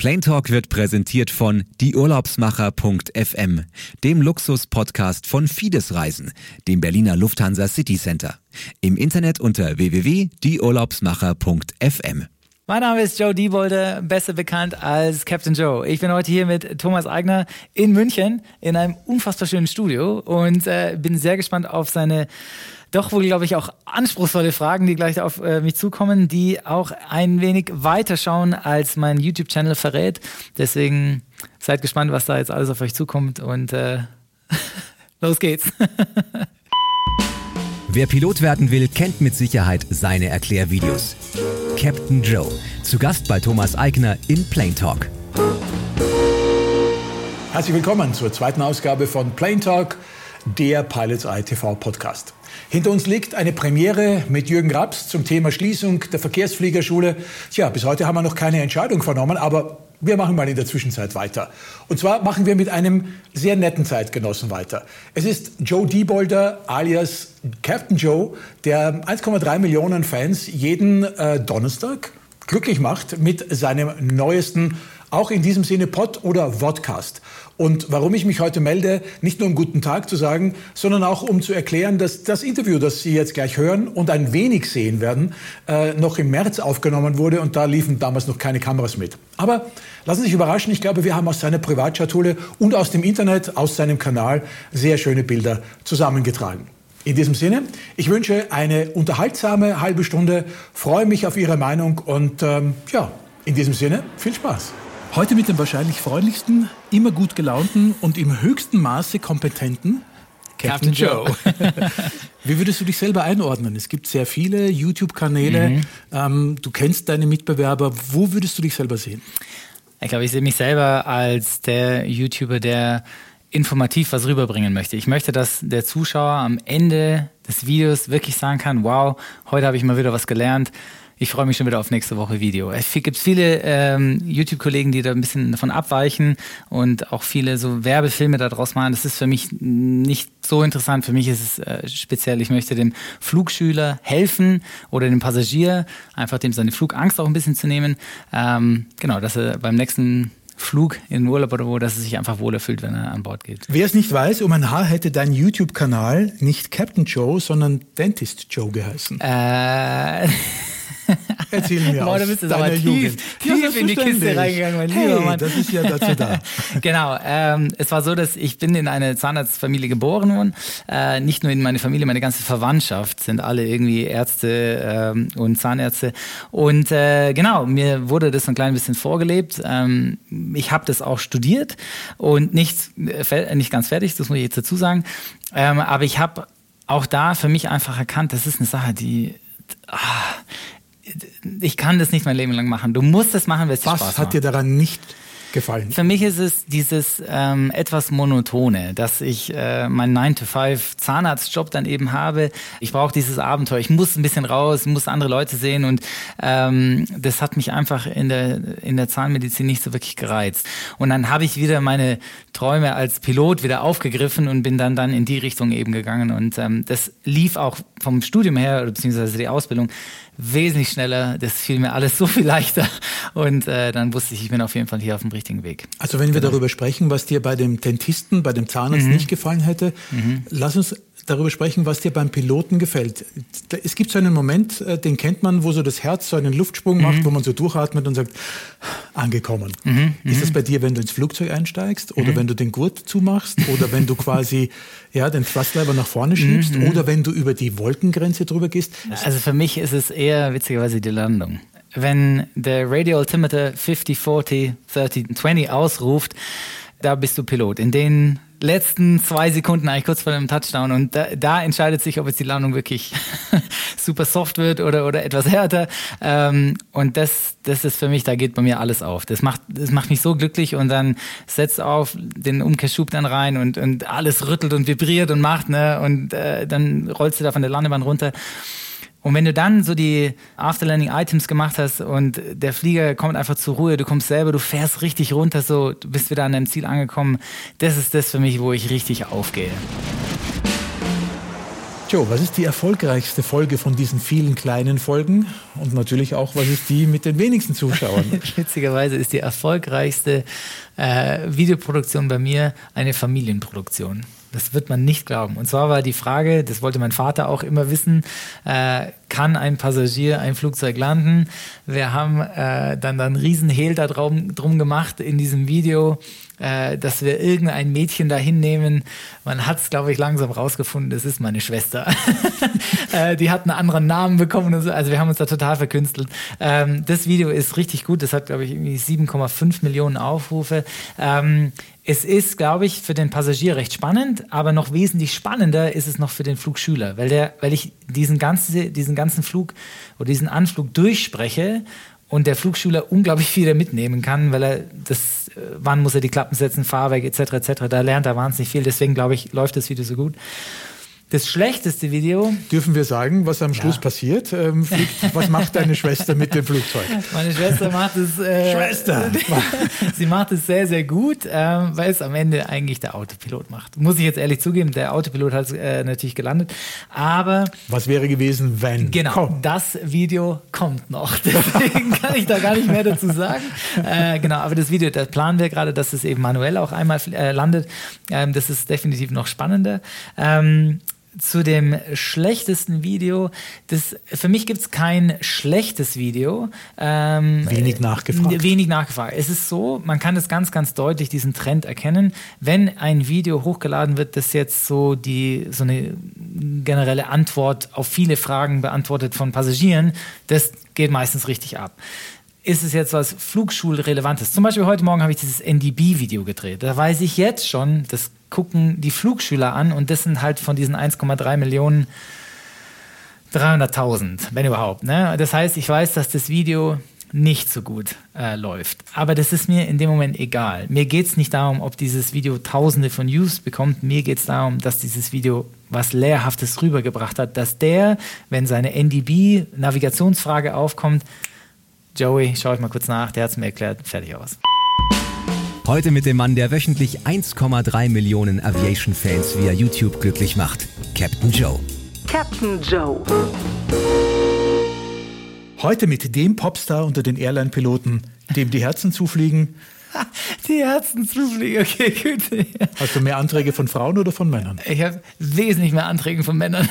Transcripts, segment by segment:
Plain Talk wird präsentiert von dieurlaubsmacher.fm, dem Luxus-Podcast von Fides Reisen, dem Berliner Lufthansa City Center. Im Internet unter www.dieurlaubsmacher.fm. Mein Name ist Joe Diebolde, besser bekannt als Captain Joe. Ich bin heute hier mit Thomas Eigner in München in einem unfassbar schönen Studio und äh, bin sehr gespannt auf seine doch wohl, glaube ich, auch anspruchsvolle Fragen, die gleich auf äh, mich zukommen, die auch ein wenig weiter schauen, als mein YouTube-Channel verrät. Deswegen seid gespannt, was da jetzt alles auf euch zukommt und äh, los geht's. Wer Pilot werden will, kennt mit Sicherheit seine Erklärvideos. Captain Joe, zu Gast bei Thomas Eigner in Plane Talk. Herzlich willkommen zur zweiten Ausgabe von Plane Talk, der Pilots ITV Podcast. Hinter uns liegt eine Premiere mit Jürgen Raps zum Thema Schließung der Verkehrsfliegerschule. Tja, bis heute haben wir noch keine Entscheidung vernommen, aber wir machen mal in der Zwischenzeit weiter. Und zwar machen wir mit einem sehr netten Zeitgenossen weiter. Es ist Joe Diebolder alias Captain Joe, der 1,3 Millionen Fans jeden äh, Donnerstag glücklich macht mit seinem neuesten, auch in diesem Sinne Pod oder Vodcast. Und warum ich mich heute melde, nicht nur um guten Tag zu sagen, sondern auch um zu erklären, dass das Interview, das Sie jetzt gleich hören und ein wenig sehen werden, äh, noch im März aufgenommen wurde und da liefen damals noch keine Kameras mit. Aber lassen Sie sich überraschen, ich glaube, wir haben aus seiner Privatschatulle und aus dem Internet, aus seinem Kanal sehr schöne Bilder zusammengetragen. In diesem Sinne, ich wünsche eine unterhaltsame halbe Stunde, freue mich auf Ihre Meinung und ähm, ja, in diesem Sinne, viel Spaß. Heute mit dem wahrscheinlich freundlichsten, immer gut gelaunten und im höchsten Maße kompetenten Captain, Captain Joe. Wie würdest du dich selber einordnen? Es gibt sehr viele YouTube-Kanäle. Mhm. Ähm, du kennst deine Mitbewerber. Wo würdest du dich selber sehen? Ich glaube, ich sehe mich selber als der YouTuber, der informativ was rüberbringen möchte. Ich möchte, dass der Zuschauer am Ende des Videos wirklich sagen kann, wow, heute habe ich mal wieder was gelernt ich freue mich schon wieder auf nächste Woche Video. Es gibt viele ähm, YouTube-Kollegen, die da ein bisschen davon abweichen und auch viele so Werbefilme daraus machen. Das ist für mich nicht so interessant. Für mich ist es äh, speziell, ich möchte dem Flugschüler helfen oder dem Passagier, einfach dem seine Flugangst auch ein bisschen zu nehmen. Ähm, genau, dass er beim nächsten Flug in den Urlaub oder wo, dass er sich einfach wohler fühlt, wenn er an Bord geht. Wer es nicht weiß, um ein Haar hätte dein YouTube-Kanal nicht Captain Joe, sondern Dentist Joe geheißen. Äh Erzähl mir Boah, aus bist du aber tief, tief in die Kiste reingegangen, mein hey, lieber Mann. das ist ja dazu da. genau, ähm, es war so, dass ich bin in eine Zahnarztfamilie geboren worden. Äh, nicht nur in meine Familie, meine ganze Verwandtschaft sind alle irgendwie Ärzte ähm, und Zahnärzte. Und äh, genau, mir wurde das ein klein bisschen vorgelebt. Ähm, ich habe das auch studiert und nicht, äh, nicht ganz fertig, das muss ich jetzt dazu sagen. Ähm, aber ich habe auch da für mich einfach erkannt, das ist eine Sache, die ah, ich kann das nicht mein Leben lang machen. Du musst es machen, weil es dir Spaß macht. Was hat dir daran nicht gefallen? Für mich ist es dieses ähm, etwas monotone, dass ich äh, meinen 9-to-5 Zahnarztjob dann eben habe. Ich brauche dieses Abenteuer. Ich muss ein bisschen raus, muss andere Leute sehen und ähm, das hat mich einfach in der, in der Zahnmedizin nicht so wirklich gereizt. Und dann habe ich wieder meine Träume als Pilot wieder aufgegriffen und bin dann, dann in die Richtung eben gegangen. Und ähm, das lief auch vom Studium her, beziehungsweise die Ausbildung, wesentlich schneller. Das fiel mir alles so viel leichter. Und äh, dann wusste ich, ich bin auf jeden Fall hier auf dem richtigen Weg. Also wenn wir genau. darüber sprechen, was dir bei dem Dentisten, bei dem Zahnarzt mhm. nicht gefallen hätte, mhm. lass uns darüber sprechen, was dir beim Piloten gefällt. Es gibt so einen Moment, äh, den kennt man, wo so das Herz so einen Luftsprung mhm. macht, wo man so durchatmet und sagt, angekommen. Mhm. Ist das bei dir, wenn du ins Flugzeug einsteigst oder mhm. wenn du den Gurt zumachst oder wenn du quasi ja, den Thrustlever nach vorne schiebst mhm. oder wenn du über die Wolkengrenze drüber gehst? Also für mich ist es eher witzigerweise die Landung. Wenn der Radio Altimeter 50, 40, 30, 20 ausruft, da bist du Pilot. In den letzten zwei Sekunden, eigentlich kurz vor dem Touchdown. Und da, da entscheidet sich, ob jetzt die Landung wirklich super soft wird oder, oder etwas härter. Ähm, und das, das ist für mich, da geht bei mir alles auf. Das macht, das macht mich so glücklich und dann setzt auf den Umkehrschub dann rein und, und alles rüttelt und vibriert und macht, ne? Und äh, dann rollst du da von der Landebahn runter. Und wenn du dann so die Afterlanding-Items gemacht hast und der Flieger kommt einfach zur Ruhe, du kommst selber, du fährst richtig runter, so, du bist wieder an deinem Ziel angekommen, das ist das für mich, wo ich richtig aufgehe. Joe, was ist die erfolgreichste Folge von diesen vielen kleinen Folgen? Und natürlich auch, was ist die mit den wenigsten Zuschauern? Witzigerweise ist die erfolgreichste äh, Videoproduktion bei mir eine Familienproduktion. Das wird man nicht glauben. Und zwar war die Frage, das wollte mein Vater auch immer wissen, äh, kann ein Passagier ein Flugzeug landen? Wir haben äh, dann, dann einen riesen Hehl da drum, drum gemacht in diesem Video, äh, dass wir irgendein Mädchen da hinnehmen. Man hat es, glaube ich, langsam rausgefunden, das ist meine Schwester. äh, die hat einen anderen Namen bekommen. Und so. Also wir haben uns da total verkünstelt. Ähm, das Video ist richtig gut. Das hat, glaube ich, irgendwie 7,5 Millionen Aufrufe. Ähm, es ist, glaube ich, für den Passagier recht spannend, aber noch wesentlich spannender ist es noch für den Flugschüler, weil, der, weil ich diesen, ganzen, diesen ganzen Flug oder diesen Anflug durchspreche und der Flugschüler unglaublich viel mitnehmen kann, weil er das, wann muss er die Klappen setzen, Fahrwerk etc. etc. Da lernt er wahnsinnig viel. Deswegen glaube ich, läuft das Video so gut. Das schlechteste Video. Dürfen wir sagen, was am Schluss ja. passiert? Ähm, fliegt, was macht deine Schwester mit dem Flugzeug? Meine Schwester macht es. Äh, Schwester! sie macht es sehr, sehr gut, ähm, weil es am Ende eigentlich der Autopilot macht. Muss ich jetzt ehrlich zugeben, der Autopilot hat äh, natürlich gelandet. Aber. Was wäre gewesen, wenn? Genau, Komm. das Video kommt noch. Deswegen kann ich da gar nicht mehr dazu sagen. Äh, genau, aber das Video, da planen wir gerade, dass es eben manuell auch einmal äh, landet. Ähm, das ist definitiv noch spannender. Ähm, zu dem schlechtesten Video. Das, für mich gibt es kein schlechtes Video. Ähm, wenig nachgefragt. Wenig nachgefragt. Es ist so, man kann das ganz, ganz deutlich, diesen Trend erkennen. Wenn ein Video hochgeladen wird, das jetzt so, die, so eine generelle Antwort auf viele Fragen beantwortet von Passagieren, das geht meistens richtig ab ist es jetzt was Flugschulrelevantes? Zum Beispiel heute Morgen habe ich dieses NDB-Video gedreht. Da weiß ich jetzt schon, das gucken die Flugschüler an und das sind halt von diesen 1,3 Millionen 300.000, wenn überhaupt. Ne? Das heißt, ich weiß, dass das Video nicht so gut äh, läuft. Aber das ist mir in dem Moment egal. Mir geht es nicht darum, ob dieses Video Tausende von Views bekommt. Mir geht es darum, dass dieses Video was Lehrhaftes rübergebracht hat, dass der, wenn seine NDB-Navigationsfrage aufkommt, Joey, schau ich mal kurz nach, der hat es mir erklärt, fertig aus. Heute mit dem Mann, der wöchentlich 1,3 Millionen Aviation-Fans via YouTube glücklich macht. Captain Joe. Captain Joe. Heute mit dem Popstar unter den Airline-Piloten, dem die Herzen zufliegen. Die Herzen zufliegen, okay, gut. Hast du mehr Anträge von Frauen oder von Männern? Ich habe wesentlich mehr Anträge von Männern.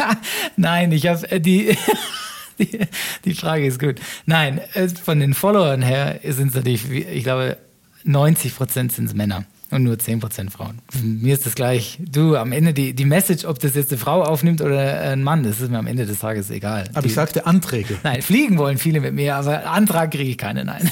Nein, ich habe äh, die. Die, die, Frage ist gut. Nein, äh, von den Followern her sind es natürlich, ich glaube, 90 Prozent sind es Männer und nur 10 Prozent Frauen. Mir ist das gleich. Du, am Ende die, die Message, ob das jetzt eine Frau aufnimmt oder ein Mann, das ist mir am Ende des Tages egal. Aber die, ich sagte Anträge. Nein, fliegen wollen viele mit mir, aber Antrag kriege ich keine, nein.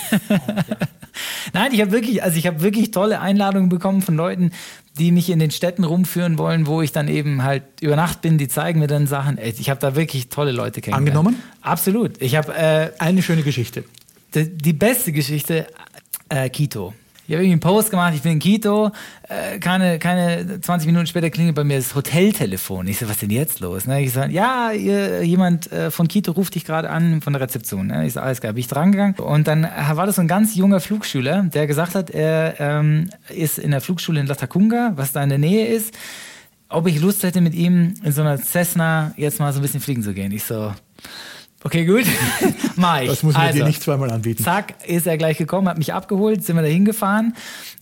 nein, ich habe wirklich, also ich habe wirklich tolle Einladungen bekommen von Leuten, die mich in den Städten rumführen wollen, wo ich dann eben halt über Nacht bin, die zeigen mir dann Sachen. Ich habe da wirklich tolle Leute kennengelernt. Angenommen? Absolut. Ich habe äh, eine schöne Geschichte. Die, die beste Geschichte, äh, Quito. Ich habe irgendwie einen Post gemacht, ich bin in Quito, äh, keine, keine 20 Minuten später klingelt bei mir das Hoteltelefon. Ich so, was ist denn jetzt los? Ne? Ich so, ja, ihr, jemand äh, von Quito ruft dich gerade an von der Rezeption. Ne? Ich so, alles klar, bin ich dran gegangen. Und dann war das so ein ganz junger Flugschüler, der gesagt hat, er ähm, ist in der Flugschule in Latacunga, was da in der Nähe ist, ob ich Lust hätte, mit ihm in so einer Cessna jetzt mal so ein bisschen fliegen zu gehen. Ich so, Okay, gut. Mach ich. Das muss man also, dir nicht zweimal anbieten. Zack, ist er gleich gekommen, hat mich abgeholt, sind wir da hingefahren.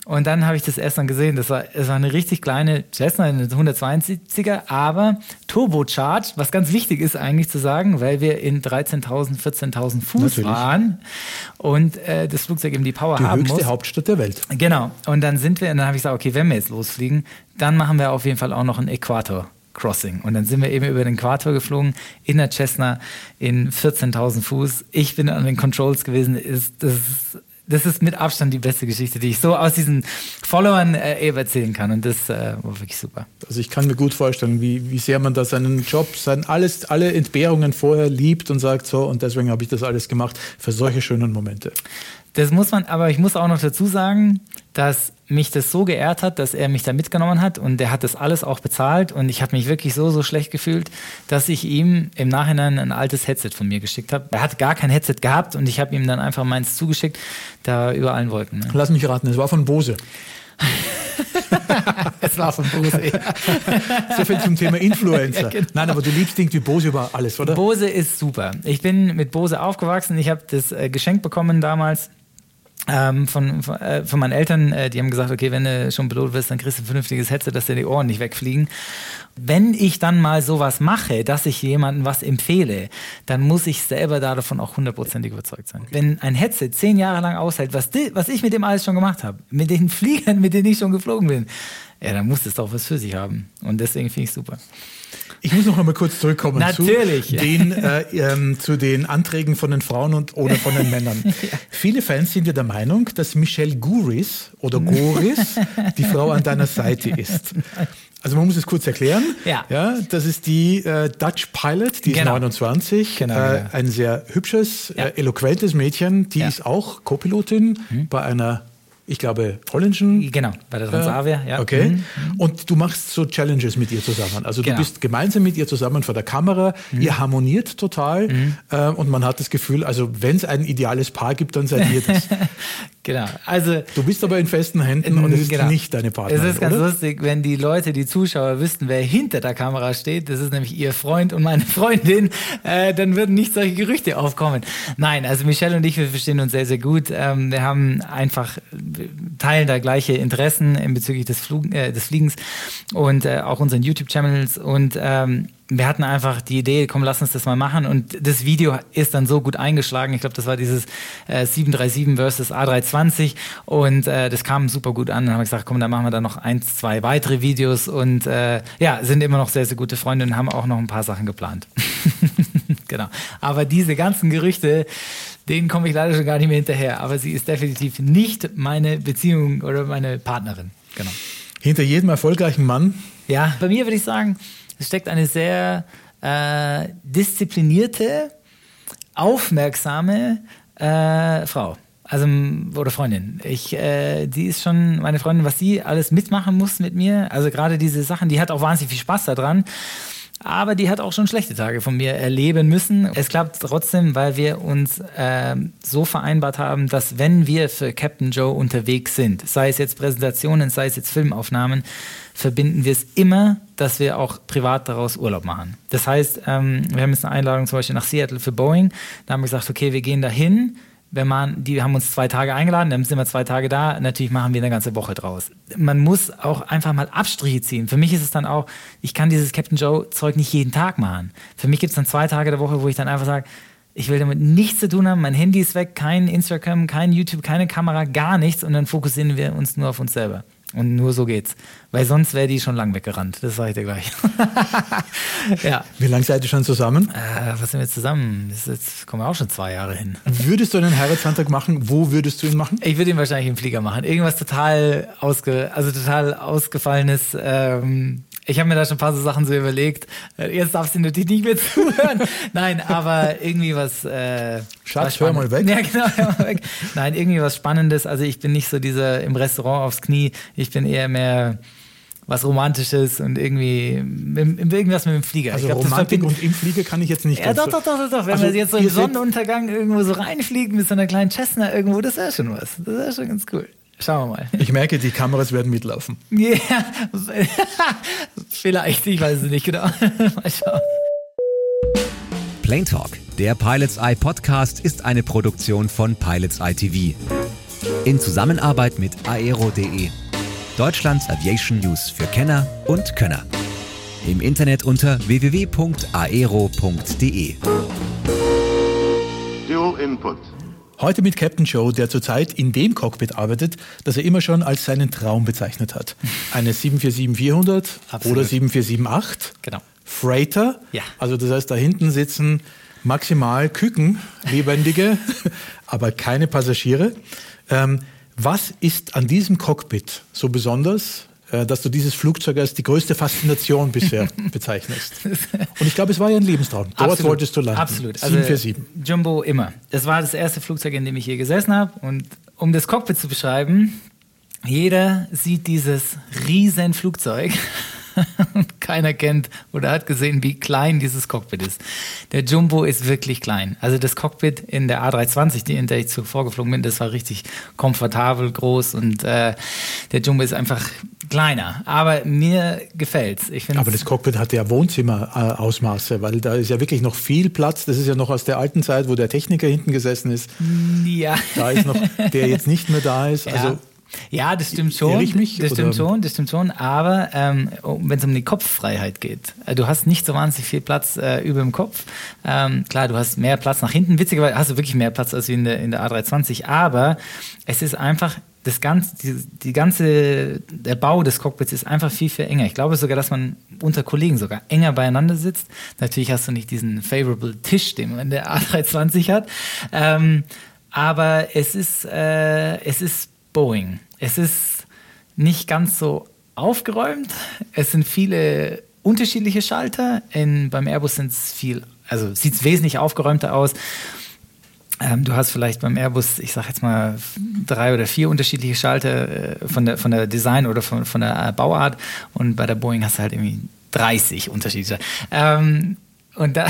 Und dann habe ich das erst dann gesehen. Das war, das war eine richtig kleine Cessna, eine 172er, aber Turbocharged, was ganz wichtig ist eigentlich zu sagen, weil wir in 13.000, 14.000 Fuß Natürlich. waren und äh, das Flugzeug eben die Power die haben muss. Die höchste Hauptstadt der Welt. Genau. Und dann sind wir, und dann habe ich gesagt, okay, wenn wir jetzt losfliegen, dann machen wir auf jeden Fall auch noch einen Äquator. Crossing. Und dann sind wir eben über den Äquator geflogen, in der Cessna, in 14.000 Fuß. Ich bin an den Controls gewesen. Ist, das, das ist mit Abstand die beste Geschichte, die ich so aus diesen Followern äh, eben erzählen kann. Und das äh, war wirklich super. Also ich kann mir gut vorstellen, wie, wie sehr man da seinen Job, sein alles, alle Entbehrungen vorher liebt und sagt, so, und deswegen habe ich das alles gemacht für solche schönen Momente. Das muss man, aber ich muss auch noch dazu sagen, dass mich das so geehrt hat, dass er mich da mitgenommen hat und er hat das alles auch bezahlt und ich habe mich wirklich so, so schlecht gefühlt, dass ich ihm im Nachhinein ein altes Headset von mir geschickt habe. Er hat gar kein Headset gehabt und ich habe ihm dann einfach meins zugeschickt, da über allen Wolken. Ne? Lass mich raten, es war von Bose. das war von Bose. so viel zum Thema Influencer. Ja, genau. Nein, aber du liebst irgendwie Bose über alles, oder? Bose ist super. Ich bin mit Bose aufgewachsen. Ich habe das äh, Geschenk bekommen damals ähm, von, von, äh, von, meinen Eltern, äh, die haben gesagt, okay, wenn du schon Pilot wirst, dann kriegst du ein vernünftiges Headset, dass dir die Ohren nicht wegfliegen. Wenn ich dann mal sowas mache, dass ich jemandem was empfehle, dann muss ich selber davon auch hundertprozentig überzeugt sein. Wenn ein Headset zehn Jahre lang aushält, was, was ich mit dem alles schon gemacht habe, mit den Fliegern, mit denen ich schon geflogen bin, ja, dann muss es doch was für sich haben. Und deswegen finde ich es super. Ich muss noch einmal kurz zurückkommen Natürlich. Zu, den, äh, ähm, zu den Anträgen von den Frauen und, oder von den Männern. ja. Viele Fans sind ja der Meinung, dass Michelle Guris oder Goris die Frau an deiner Seite ist. Also man muss es kurz erklären. Ja. ja das ist die äh, Dutch Pilot, die genau. ist 29. Genau, äh, genau. Ein sehr hübsches, ja. äh, eloquentes Mädchen. Die ist auch Co-Pilotin mhm. bei einer ich glaube, holländischen. Genau, bei der Transavia, ja. Okay. Mhm. Und du machst so Challenges mit ihr zusammen. Also genau. du bist gemeinsam mit ihr zusammen vor der Kamera, mhm. ihr harmoniert total mhm. äh, und man hat das Gefühl, also wenn es ein ideales Paar gibt, dann seid ihr das. genau. Also, du bist aber in festen Händen und es ist genau. nicht deine Partnerin. Es ist ganz oder? lustig, wenn die Leute, die Zuschauer wüssten, wer hinter der Kamera steht, das ist nämlich ihr Freund und meine Freundin, äh, dann würden nicht solche Gerüchte aufkommen. Nein, also Michelle und ich, wir verstehen uns sehr, sehr gut. Ähm, wir haben einfach teilen da gleiche Interessen in bezüglich des, Flug, äh, des Fliegens und äh, auch unseren YouTube-Channels und ähm, wir hatten einfach die Idee, komm, lass uns das mal machen. Und das Video ist dann so gut eingeschlagen. Ich glaube, das war dieses äh, 737 versus A320. Und äh, das kam super gut an. Dann haben wir gesagt, komm, dann machen wir da noch ein, zwei weitere Videos. Und äh, ja, sind immer noch sehr, sehr gute Freunde und haben auch noch ein paar Sachen geplant. genau. Aber diese ganzen Gerüchte, denen komme ich leider schon gar nicht mehr hinterher. Aber sie ist definitiv nicht meine Beziehung oder meine Partnerin. Genau. Hinter jedem erfolgreichen Mann? Ja, bei mir würde ich sagen, es steckt eine sehr äh, disziplinierte, aufmerksame äh, Frau. Also, oder Freundin. Ich, äh, die ist schon meine Freundin, was sie alles mitmachen muss mit mir. Also gerade diese Sachen, die hat auch wahnsinnig viel Spaß daran. Aber die hat auch schon schlechte Tage von mir erleben müssen. Es klappt trotzdem, weil wir uns äh, so vereinbart haben, dass wenn wir für Captain Joe unterwegs sind, sei es jetzt Präsentationen, sei es jetzt Filmaufnahmen, verbinden wir es immer, dass wir auch privat daraus Urlaub machen. Das heißt, ähm, wir haben jetzt eine Einladung zum Beispiel nach Seattle für Boeing. Da haben wir gesagt, okay, wir gehen dahin wenn man, die haben uns zwei Tage eingeladen, dann sind wir zwei Tage da, natürlich machen wir eine ganze Woche draus. Man muss auch einfach mal Abstriche ziehen. Für mich ist es dann auch, ich kann dieses Captain Joe Zeug nicht jeden Tag machen. Für mich gibt es dann zwei Tage der Woche, wo ich dann einfach sage, ich will damit nichts zu tun haben, mein Handy ist weg, kein Instagram, kein YouTube, keine Kamera, gar nichts und dann fokussieren wir uns nur auf uns selber. Und nur so geht's. Weil sonst wäre die schon lang weggerannt. Das sage ich dir gleich. ja. Wie lange seid ihr schon zusammen? Äh, was sind wir zusammen? Das jetzt kommen wir auch schon zwei Jahre hin. Würdest du einen Heiratsantrag machen? Wo würdest du ihn machen? Ich würde ihn wahrscheinlich im Flieger machen. Irgendwas total ausge, also total ausgefallenes. Ähm, ich habe mir da schon ein paar so Sachen so überlegt. Äh, jetzt darfst du natürlich nicht mehr zuhören. Nein, aber irgendwie was. Äh, Schatz, hör mal weg. Ja, genau, hör mal weg. Nein, irgendwie was Spannendes. Also ich bin nicht so dieser im Restaurant aufs Knie. Ich bin eher mehr was Romantisches und irgendwie irgendwas mit dem Flieger. Also glaub, Romantik und im Flieger kann ich jetzt nicht. Ja, doch, doch, doch, doch, doch. Wenn also man jetzt so im Sonnenuntergang irgendwo so reinfliegt mit so einer kleinen Cessna irgendwo, das wäre schon was. Das wäre schon ganz cool. Schauen wir mal. Ich merke, die Kameras werden mitlaufen. Ja, vielleicht, ich weiß es nicht genau. mal schauen. Plane Talk, der Pilots Eye Podcast, ist eine Produktion von Pilots Eye TV. In Zusammenarbeit mit aero.de, Deutschlands Aviation News für Kenner und Könner. Im Internet unter www.aero.de. Dual Input. Heute mit Captain Joe, der zurzeit in dem Cockpit arbeitet, das er immer schon als seinen Traum bezeichnet hat. Eine 747-400 oder 747-8. Genau. Freighter. Ja. Also das heißt, da hinten sitzen maximal Küken, lebendige, aber keine Passagiere. Ähm, was ist an diesem Cockpit so besonders, dass du dieses Flugzeug als die größte Faszination bisher bezeichnest. Und ich glaube, es war ja ein Lebenstraum. Dort Absolut. wolltest du landen. Absolut. 747. Also, Jumbo immer. Das war das erste Flugzeug, in dem ich hier gesessen habe. Und um das Cockpit zu beschreiben, jeder sieht dieses riesen Flugzeug keiner kennt oder hat gesehen, wie klein dieses Cockpit ist. Der Jumbo ist wirklich klein. Also das Cockpit in der A320, die in der ich zuvor geflogen bin, das war richtig komfortabel, groß und äh, der Jumbo ist einfach kleiner, aber mir gefällt's. Ich aber das Cockpit hat ja Wohnzimmerausmaße, weil da ist ja wirklich noch viel Platz. Das ist ja noch aus der alten Zeit, wo der Techniker hinten gesessen ist. Ja. Da ist noch der jetzt nicht mehr da ist. Ja. Also ja, das stimmt schon. ich mich, das stimmt schon, das stimmt schon. Aber ähm, wenn es um die Kopffreiheit geht, äh, du hast nicht so wahnsinnig viel Platz äh, über dem Kopf. Ähm, klar, du hast mehr Platz nach hinten. Witzigerweise hast du wirklich mehr Platz als in der, in der A320. Aber es ist einfach das ganze, die, die, ganze, der Bau des Cockpits ist einfach viel, viel enger. Ich glaube sogar, dass man unter Kollegen sogar enger beieinander sitzt. Natürlich hast du nicht diesen favorable Tisch, den man in der A320 hat. Ähm, aber es ist, äh, es ist Boeing. Es ist nicht ganz so aufgeräumt. Es sind viele unterschiedliche Schalter. In, beim Airbus sind es viel, also sieht es wesentlich aufgeräumter aus. Ähm, du hast vielleicht beim Airbus, ich sage jetzt mal, drei oder vier unterschiedliche Schalter äh, von, der, von der Design oder von, von der äh, Bauart. Und bei der Boeing hast du halt irgendwie 30 unterschiedliche. Ähm, und da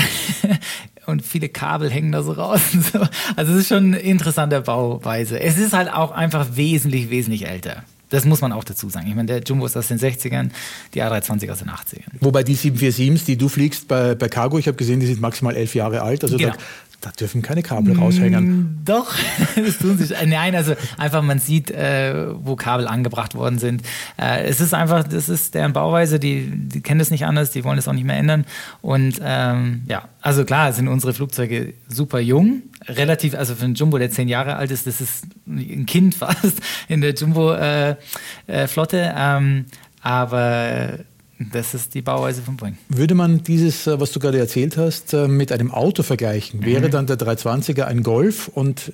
und viele Kabel hängen da so raus. So. Also es ist schon eine interessante Bauweise. Es ist halt auch einfach wesentlich, wesentlich älter. Das muss man auch dazu sagen. Ich meine, der Jumbo ist aus den 60ern, die A320 aus den 80ern. Wobei die 747s, die du fliegst bei, bei Cargo, ich habe gesehen, die sind maximal elf Jahre alt. Also Genau. da, da dürfen keine Kabel raushängen. Mm, Doch, das tun sie. schon. Nein, also einfach man sieht, äh, wo Kabel angebracht worden sind. Äh, es ist einfach, das ist deren Bauweise, die, die kennen das nicht anders, die wollen das auch nicht mehr ändern. Und ähm, ja, also klar sind unsere Flugzeuge super jung, relativ, also für einen Jumbo, der zehn Jahre alt ist, das ist ein Kind fast in der Jumbo-Flotte. ähm, aber das ist die Bauweise von Boeing. Würde man dieses, äh, was du gerade erzählt hast, äh, mit einem Auto vergleichen, wäre Mhm. dann der 320er ein Golf und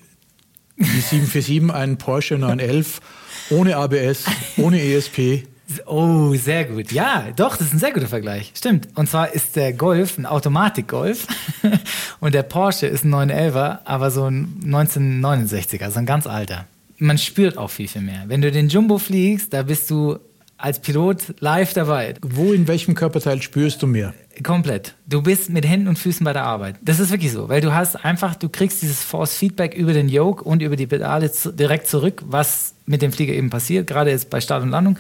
die 747 ein Porsche 911 ohne ABS, ohne ESP? Oh, sehr gut. Ja, doch, das ist ein sehr guter Vergleich. Stimmt. Und zwar ist der Golf ein Automatik-Golf und der Porsche ist ein 911er, aber so ein 1969er, also ein ganz alter. Man spürt auch viel, viel mehr. Wenn du den Jumbo fliegst, da bist du als Pilot live dabei. Wo, in welchem Körperteil spürst du mehr? Komplett. Du bist mit Händen und Füßen bei der Arbeit. Das ist wirklich so, weil du hast einfach, du kriegst dieses Force Feedback über den Yoke und über die Pedale zu, direkt zurück, was mit dem Flieger eben passiert, gerade jetzt bei Start und Landung,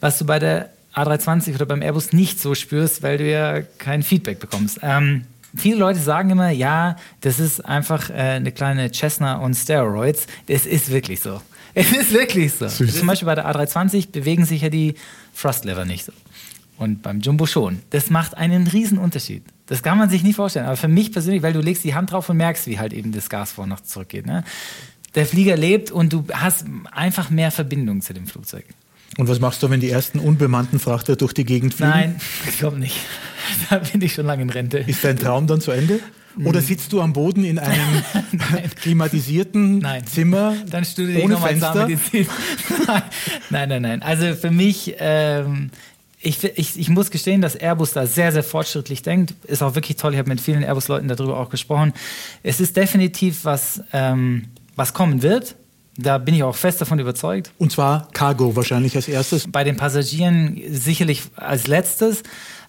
was du bei der A320 oder beim Airbus nicht so spürst, weil du ja kein Feedback bekommst. Ähm, viele Leute sagen immer, ja, das ist einfach äh, eine kleine Cessna on Steroids. Es ist wirklich so. Es ist wirklich so. Süß. Zum Beispiel bei der A320 bewegen sich ja die Thrust Lever nicht so. Und beim Jumbo schon. Das macht einen riesen Unterschied. Das kann man sich nicht vorstellen. Aber für mich persönlich, weil du legst die Hand drauf und merkst, wie halt eben das Gas vor und nach zurückgeht. Ne? Der Flieger lebt und du hast einfach mehr Verbindung zu dem Flugzeug. Und was machst du, wenn die ersten unbemannten Frachter durch die Gegend fliegen? Nein, ich glaube nicht. Da bin ich schon lange in Rente. Ist dein Traum dann zu Ende? Oder sitzt du am Boden in einem klimatisierten Nein. Zimmer Dann studiere ich ohne nochmal Fenster? Zahnmedizin. nein, nein, nein. Also für mich, ähm, ich, ich, ich muss gestehen, dass Airbus da sehr, sehr fortschrittlich denkt. Ist auch wirklich toll. Ich habe mit vielen Airbus-Leuten darüber auch gesprochen. Es ist definitiv was, ähm, was kommen wird. Da bin ich auch fest davon überzeugt. Und zwar Cargo wahrscheinlich als erstes. Bei den Passagieren sicherlich als letztes.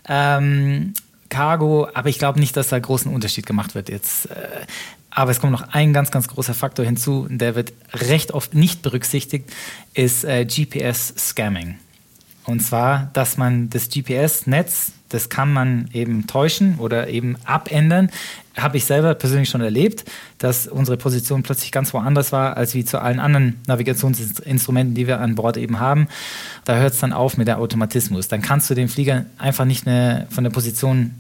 Ähm, Cargo, aber ich glaube nicht, dass da großen Unterschied gemacht wird jetzt. Äh, aber es kommt noch ein ganz, ganz großer Faktor hinzu, der wird recht oft nicht berücksichtigt, ist äh, GPS-Scamming. Und zwar, dass man das GPS-Netz, das kann man eben täuschen oder eben abändern. Habe ich selber persönlich schon erlebt, dass unsere Position plötzlich ganz woanders war, als wie zu allen anderen Navigationsinstrumenten, die wir an Bord eben haben. Da hört es dann auf mit der Automatismus. Dann kannst du den Flieger einfach nicht mehr von der Position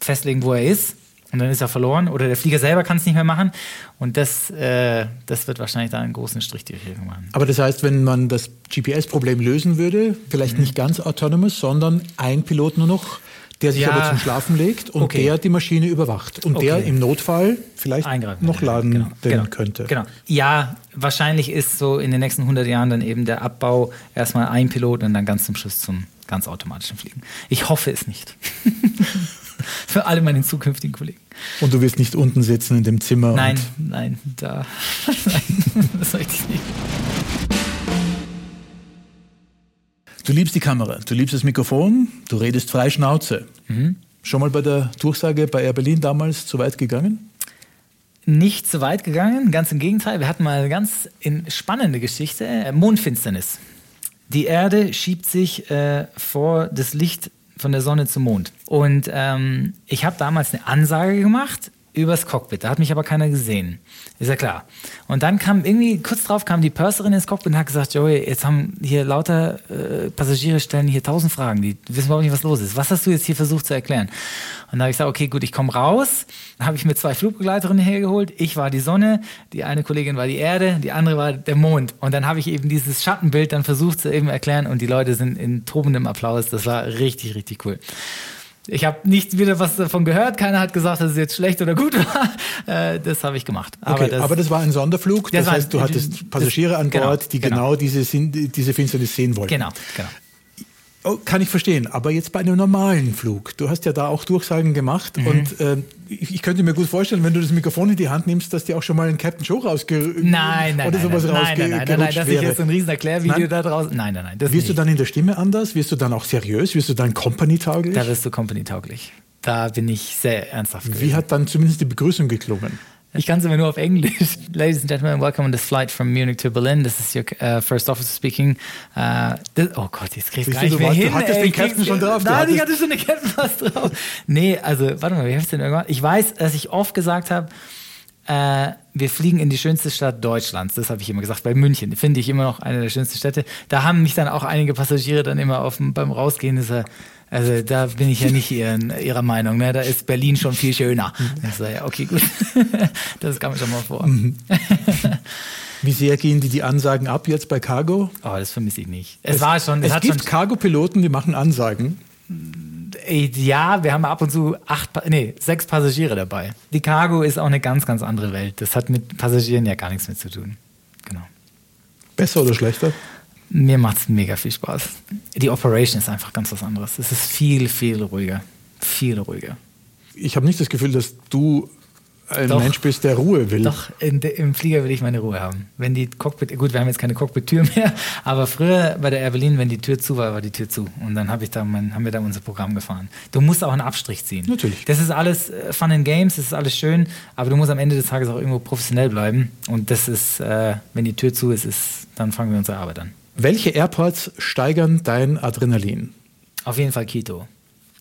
festlegen, wo er ist. Und dann ist er verloren. Oder der Flieger selber kann es nicht mehr machen. Und das, äh, das wird wahrscheinlich da einen großen Strich durch machen. Aber das heißt, wenn man das GPS-Problem lösen würde, vielleicht Mhm. nicht ganz autonomous, sondern ein Pilot nur noch, der sich Ja. aber zum Schlafen legt und Okay. der die Maschine überwacht und der Okay. im Notfall vielleicht eingreifen noch laden genau, genau, könnte. Genau. Ja, wahrscheinlich ist so in den nächsten 100 Jahren dann eben der Abbau erstmal ein Pilot und dann ganz zum Schluss zum ganz automatischen Fliegen. Ich hoffe es nicht. Für alle meine zukünftigen Kollegen. Und du wirst nicht unten sitzen in dem Zimmer. Nein, nein, da. nein, das möchte ich nicht. du liebst die Kamera, du liebst das Mikrofon, du redest frei Schnauze. Mhm. Schon mal bei der Durchsage bei Air Berlin damals zu weit gegangen? Nicht so weit gegangen, ganz im Gegenteil. Wir hatten mal eine ganz spannende Geschichte: äh, Mondfinsternis. Die Erde schiebt sich äh, vor das Licht von der Sonne zum Mond. Und ähm, ich habe damals eine Ansage gemacht übers Cockpit. Da hat mich aber keiner gesehen. Ist ja klar. Und dann kam irgendwie, kurz drauf kam die Purserin ins Cockpit und hat gesagt, Joey, jetzt haben hier lauter äh, Passagiere stellen hier tausend Fragen, die wissen überhaupt nicht, was los ist. Was hast du jetzt hier versucht zu erklären? Und da habe ich gesagt, okay, gut, ich komme raus. Dann habe ich mir zwei Flugbegleiterinnen hergeholt. Ich war die Sonne, die eine Kollegin war die Erde, die andere war der Mond. Und dann habe ich eben dieses Schattenbild dann versucht zu eben erklären und die Leute sind in tobendem Applaus. Das war richtig, richtig cool. Ich habe nicht wieder was davon gehört. Keiner hat gesagt, dass es jetzt schlecht oder gut war. Äh, das habe ich gemacht. Aber, okay, das, aber, das, war ein Sonderflug. Das, das heißt, du hattest Passagiere an genau, Bord, die genau, genau diese, diese Finsternis sehen wollten. Genau, genau. Oh, kann ich verstehen, aber jetzt bei einem normalen Flug, du hast ja da auch Durchsagen gemacht mhm. und äh, ich, ich, könnte mir gut vorstellen, wenn du das Mikrofon in die Hand nimmst, dass dir auch schon mal ein Captain Show rausge nein, nein, oder nein, sowas nein, nein, nein, nein, nein, nein, dass ich jetzt ein riesen Erklärvideo da draußen, nein, nein, nein. Wirst nicht. du dann in der Stimme anders? Wirst du dann auch seriös? Wirst du dann Company-tauglich? Da wirst du Company-tauglich. Da bin ich sehr ernsthaft. Wie gewesen. hat dann zumindest die Begrüßung geklungen? Ich kann es immer nur auf Englisch. Ladies and gentlemen, welcome on this flight from Munich to Berlin. This is your uh, first officer speaking. Uh, this, oh Gott, jetzt kriegst du gar nicht mehr hin. Du hattest ey, den Captain schon drauf. Nein, ich hatte schon den Captain fast drauf. Nee, also, warte mal, wie heißt denn irgendwann? Ich weiß, dass ich oft gesagt habe, äh, wir fliegen in die schönste Stadt Deutschlands. Das habe ich immer gesagt, weil München finde ich immer noch eine der schönsten Städte. Da haben mich dann auch einige Passagiere dann immer auf, beim Rausgehen gesagt, also da bin ich ja nicht ihren, ihrer Meinung. Ne? Da ist Berlin schon viel schöner. Mhm. Ich so, ja, okay, gut. Das kam schon mal vor. Mhm. Wie sehr gehen die die Ansagen ab jetzt bei Cargo? Oh, das vermisse ich nicht. Es, es war schon. Es, es gibt Cargo-Piloten, die machen Ansagen. Ja, wir haben ab und zu acht, nee, sechs Passagiere dabei. Die Cargo ist auch eine ganz, ganz andere Welt. Das hat mit Passagieren ja gar nichts mehr zu tun. Genau. Besser oder schlechter? Mir macht es mega viel Spaß. Die Operation ist einfach ganz was anderes. Es ist viel, viel ruhiger. Viel ruhiger. Ich habe nicht das Gefühl, dass du ein doch, Mensch bist, der Ruhe will. Doch, de, im Flieger will ich meine Ruhe haben. Wenn die Cockpit, gut, wir haben jetzt keine Cockpit-Tür mehr, aber früher bei der Air Berlin, wenn die Tür zu war, war die Tür zu. Und dann hab ich da mein, haben wir da unser Programm gefahren. Du musst auch einen Abstrich ziehen. Natürlich. Das ist alles äh, Fun and Games, das ist alles schön, aber du musst am Ende des Tages auch irgendwo professionell bleiben. Und das ist, äh, wenn die Tür zu ist, ist, dann fangen wir unsere Arbeit an. Welche Airports steigern dein Adrenalin? Auf jeden Fall Quito.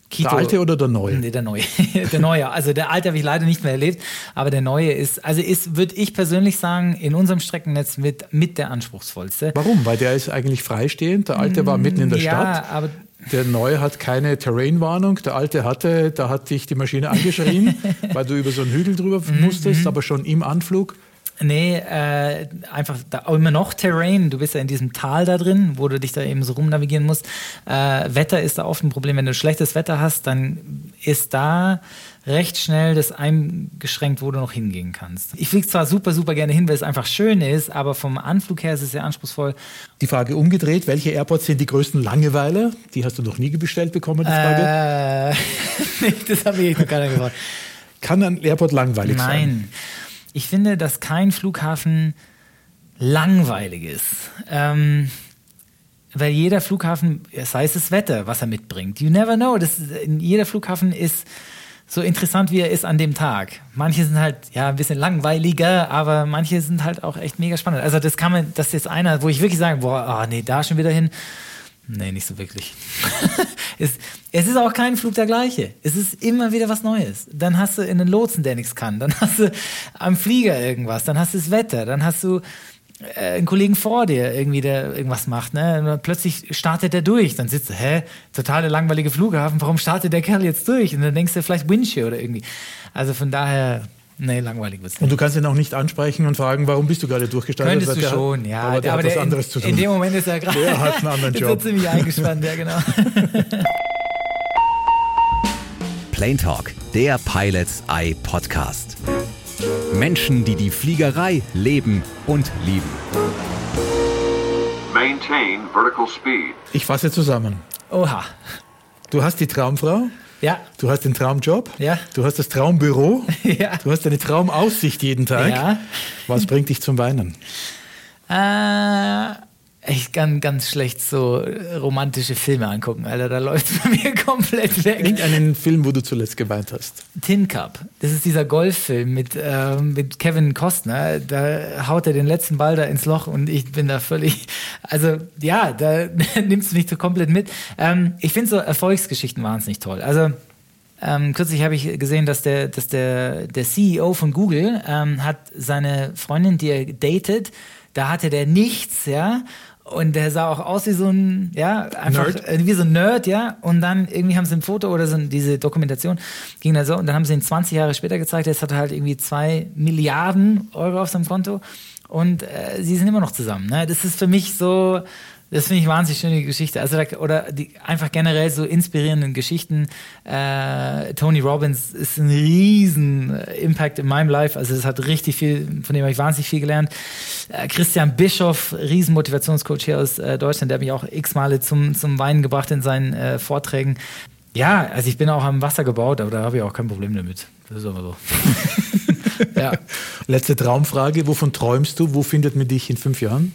Quito, der alte oder der neue? Nee, der neue. der neue. Also der alte habe ich leider nicht mehr erlebt, aber der neue ist, also ist, würde ich persönlich sagen, in unserem Streckennetz mit, mit der anspruchsvollste. Warum? Weil der ist eigentlich freistehend. Der alte war mitten in der ja, Stadt. Aber der neue hat keine Terrainwarnung. Der alte hatte, da hat dich die Maschine angeschrien, weil du über so einen Hügel drüber musstest, mhm. aber schon im Anflug. Nee, äh, einfach da, immer noch Terrain. Du bist ja in diesem Tal da drin, wo du dich da eben so rumnavigieren musst. Äh, Wetter ist da oft ein Problem. Wenn du schlechtes Wetter hast, dann ist da recht schnell das eingeschränkt, wo du noch hingehen kannst. Ich fliege zwar super, super gerne hin, weil es einfach schön ist, aber vom Anflug her ist es sehr anspruchsvoll. Die Frage umgedreht, welche Airports sind die größten Langeweiler? Die hast du noch nie bestellt bekommen, die Frage? Äh, das habe ich noch keiner gefragt. Kann ein Airport langweilig Nein. sein? Nein. Ich finde, dass kein Flughafen langweilig ist. Ähm, weil jeder Flughafen, sei es das Wetter, was er mitbringt. You never know. Das, jeder Flughafen ist so interessant, wie er ist an dem Tag. Manche sind halt ja ein bisschen langweiliger, aber manche sind halt auch echt mega spannend. Also das kann man, das ist jetzt einer, wo ich wirklich sage, boah, oh, nee, da schon wieder hin. Nee, nicht so wirklich. es, es, ist auch kein Flug der gleiche. Es ist immer wieder was Neues. Dann hast du einen Lotsen, der nichts kann. Dann hast du am Flieger irgendwas. Dann hast du das Wetter. Dann hast du äh, einen Kollegen vor dir irgendwie, der irgendwas macht. Ne? Plötzlich startet der durch. Dann sitzt du, hä, total der langweilige Flughafen. Warum startet der Kerl jetzt durch? Und dann denkst du vielleicht Windshield oder irgendwie. Also von daher Nee, langweilig wird Und du kannst ihn auch nicht ansprechen und fragen, warum bist du gerade durchgestartet? Könntest du der, schon, ja. Aber der, aber hat was anderes zu tun. In dem Moment ist er gerade. Der hat einen anderen Job. ist ziemlich eingespannt, ja, genau. Plane Talk, der Pilots Eye Podcast. Menschen, die die Fliegerei leben und lieben. Maintain vertical speed. Ich fasse zusammen. Oha. Du hast die Traumfrau. Ja. Du hast den Traumjob. Ja. Du hast das Traumbüro. Ja. Du hast eine Traumaussicht jeden Tag. Ja. Was bringt dich zum Weinen? Äh, ich kann ganz schlecht so romantische Filme angucken, Alter. Da läuft es bei mir komplett weg. Irgendeinen Film, wo du zuletzt geweint hast. Tin Cup. Das ist dieser Golffilm mit, äh, mit Kevin Costner. Da haut er den letzten Ball da ins Loch und ich bin da völlig. Also, ja, da nimmst du mich so komplett mit. Ähm, ich finde so Erfolgsgeschichten wahnsinnig toll. Also, ähm, kürzlich habe ich gesehen, dass der, dass der, der CEO von Google ähm, hat seine Freundin, die er datet, da hatte der nichts, ja. Und der sah auch aus wie so ein, ja, einfach Nerd. Äh, wie so ein Nerd, ja. Und dann irgendwie haben sie ein Foto oder so, diese Dokumentation ging da so. Und dann haben sie ihn 20 Jahre später gezeigt. Jetzt hat er halt irgendwie zwei Milliarden Euro auf seinem Konto. Und äh, sie sind immer noch zusammen. Ne? Das ist für mich so, das finde ich wahnsinnig schöne Geschichte. Also oder die einfach generell so inspirierenden Geschichten. Äh, Tony Robbins ist ein riesen Impact in meinem Life. Also es hat richtig viel, von dem habe ich wahnsinnig viel gelernt. Äh, Christian Bischoff, riesen Motivationscoach hier aus äh, Deutschland, der hat mich auch x Male zum, zum Weinen gebracht in seinen äh, Vorträgen. Ja, also ich bin auch am Wasser gebaut, aber da habe ich auch kein Problem damit. Das ist aber so. ja. Letzte Traumfrage, wovon träumst du? Wo findet man dich in fünf Jahren?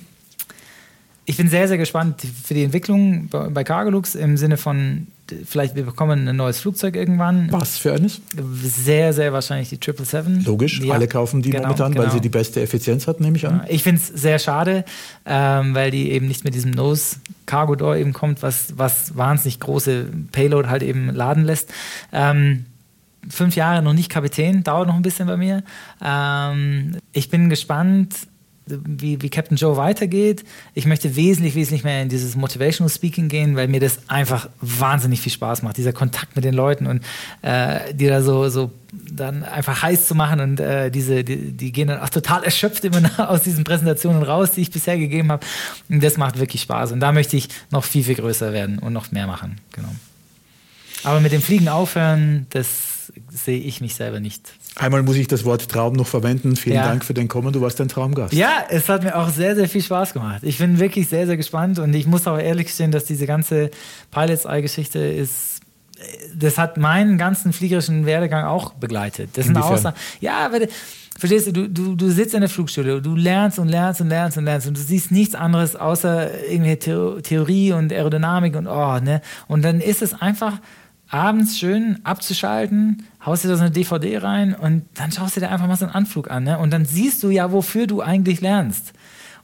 Ich bin sehr, sehr gespannt für die Entwicklung bei, Cargolux im Sinne von, vielleicht wir bekommen ein neues Flugzeug irgendwann. Was für eines? Sehr, sehr wahrscheinlich die 777. Logisch, ja, alle kaufen die genau, momentan, genau. weil sie die beste Effizienz hat, nehme ich an. Ich finde es sehr schade, ähm, weil die eben nicht mit diesem Nose Cargo Door eben kommt, was, was wahnsinnig große Payload halt eben laden lässt. Ähm, fünf Jahre noch nicht Kapitän, dauert noch ein bisschen bei mir. Ähm, ich bin gespannt, wie, wie Captain Joe weitergeht. Ich möchte wesentlich, wesentlich mehr in dieses Motivational Speaking gehen, weil mir das einfach wahnsinnig viel Spaß macht. Dieser Kontakt mit den Leuten und äh, die da so, so dann einfach heiß zu machen und äh, diese, die, die, gehen dann auch total erschöpft immer aus diesen Präsentationen raus, die ich bisher gegeben habe. Und das macht wirklich Spaß. Und da möchte ich noch viel, viel größer werden und noch mehr machen. Genau. Aber mit dem Fliegen aufhören, das sehe ich mich selber nicht. Einmal muss ich das Wort Traum noch verwenden. Vielen ja. Dank für den Kommen. Du warst ein Traumgast. Ja, es hat mir auch sehr, sehr viel Spaß gemacht. Ich bin wirklich sehr, sehr gespannt und ich muss auch ehrlich gestehen, dass diese ganze Pilots Eye-Geschichte ist. Das hat meinen ganzen fliegerischen Werdegang auch begleitet. Das sind Aussagen. Ja, aber verstehst du, du, du, du sitzt in der Flugschule, du lernst und lernst und lernst und lernst und du siehst nichts anderes außer irgendwelche Theorie und Aerodynamik und oh, ne? Und dann ist es einfach abends schön abzuschalten, haust dir da so eine DVD rein und dann schaust du dir einfach mal so einen Anflug an. Ne? Und dann siehst du ja, wofür du eigentlich lernst.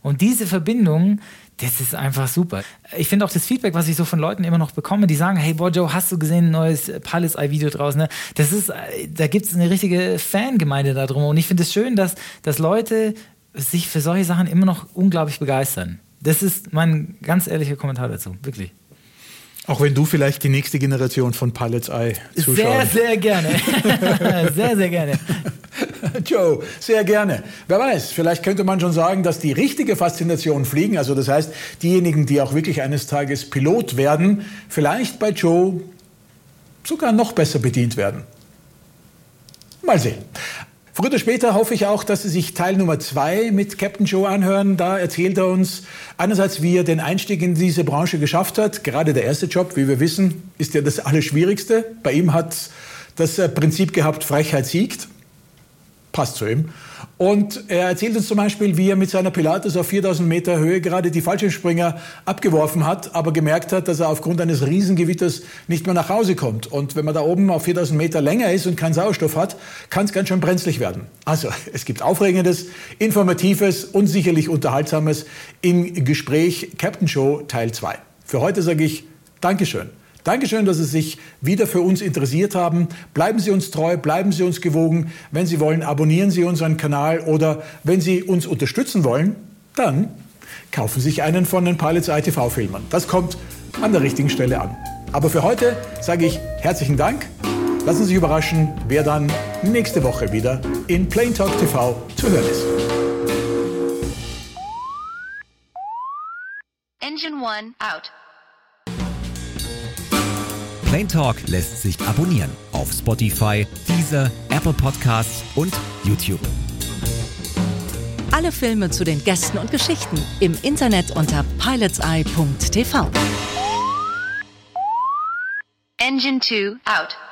Und diese Verbindung, das ist einfach super. Ich finde auch das Feedback, was ich so von Leuten immer noch bekomme, die sagen, hey Bojo, hast du gesehen ein neues Palace Eye Video draußen? Ne? Das ist, da gibt es eine richtige Fangemeinde da drum. Und ich finde es schön, dass, dass Leute sich für solche Sachen immer noch unglaublich begeistern. Das ist mein ganz ehrlicher Kommentar dazu, wirklich. Auch wenn du vielleicht die nächste Generation von Pilots Eye zuschaust. Sehr, sehr gerne. sehr, sehr gerne. Joe, sehr gerne. Wer weiß, vielleicht könnte man schon sagen, dass die richtige Faszination Fliegen, also das heißt diejenigen, die auch wirklich eines Tages Pilot werden, vielleicht bei Joe sogar noch besser bedient werden. Mal sehen. Früher oder später hoffe ich auch, dass Sie sich Teil Nummer zwei mit Captain Joe anhören. Da erzählt er uns einerseits, wie er den Einstieg in diese Branche geschafft hat. Gerade der erste Job, wie wir wissen, ist ja das Allerschwierigste. Bei ihm hat das äh, Prinzip gehabt, Frechheit siegt. Passt zu ihm. Und er erzählt uns zum Beispiel, wie er mit seiner Pilatus auf 4000 Meter Höhe gerade die Fallschirmspringer abgeworfen hat, aber gemerkt hat, dass er aufgrund eines Riesengewitters nicht mehr nach Hause kommt. Und wenn man da oben auf 4000 Meter länger ist und keinen Sauerstoff hat, kann es ganz schön brenzlig werden. Also es gibt Aufregendes, Informatives und sicherlich Unterhaltsames im Gespräch Captain Show Teil 2. Für heute sage ich Dankeschön. Dankeschön, dass Sie sich wieder für uns interessiert haben. Bleiben Sie uns treu, bleiben Sie uns gewogen. Wenn Sie wollen, abonnieren Sie unseren Kanal oder wenn Sie uns unterstützen wollen, dann kaufen Sie sich einen von den Pilots ITV-Filmern. Das kommt an der richtigen Stelle an. Aber für heute sage ich herzlichen Dank. Lassen Sie sich überraschen, wer dann nächste Woche wieder in Plain Talk TV zu hören ist. Engine 1 out. Plain Talk lässt sich abonnieren auf Spotify, Deezer, Apple Podcasts und YouTube. Alle Filme zu den Gästen und Geschichten im Internet unter pilotseye.tv. Engine 2 out.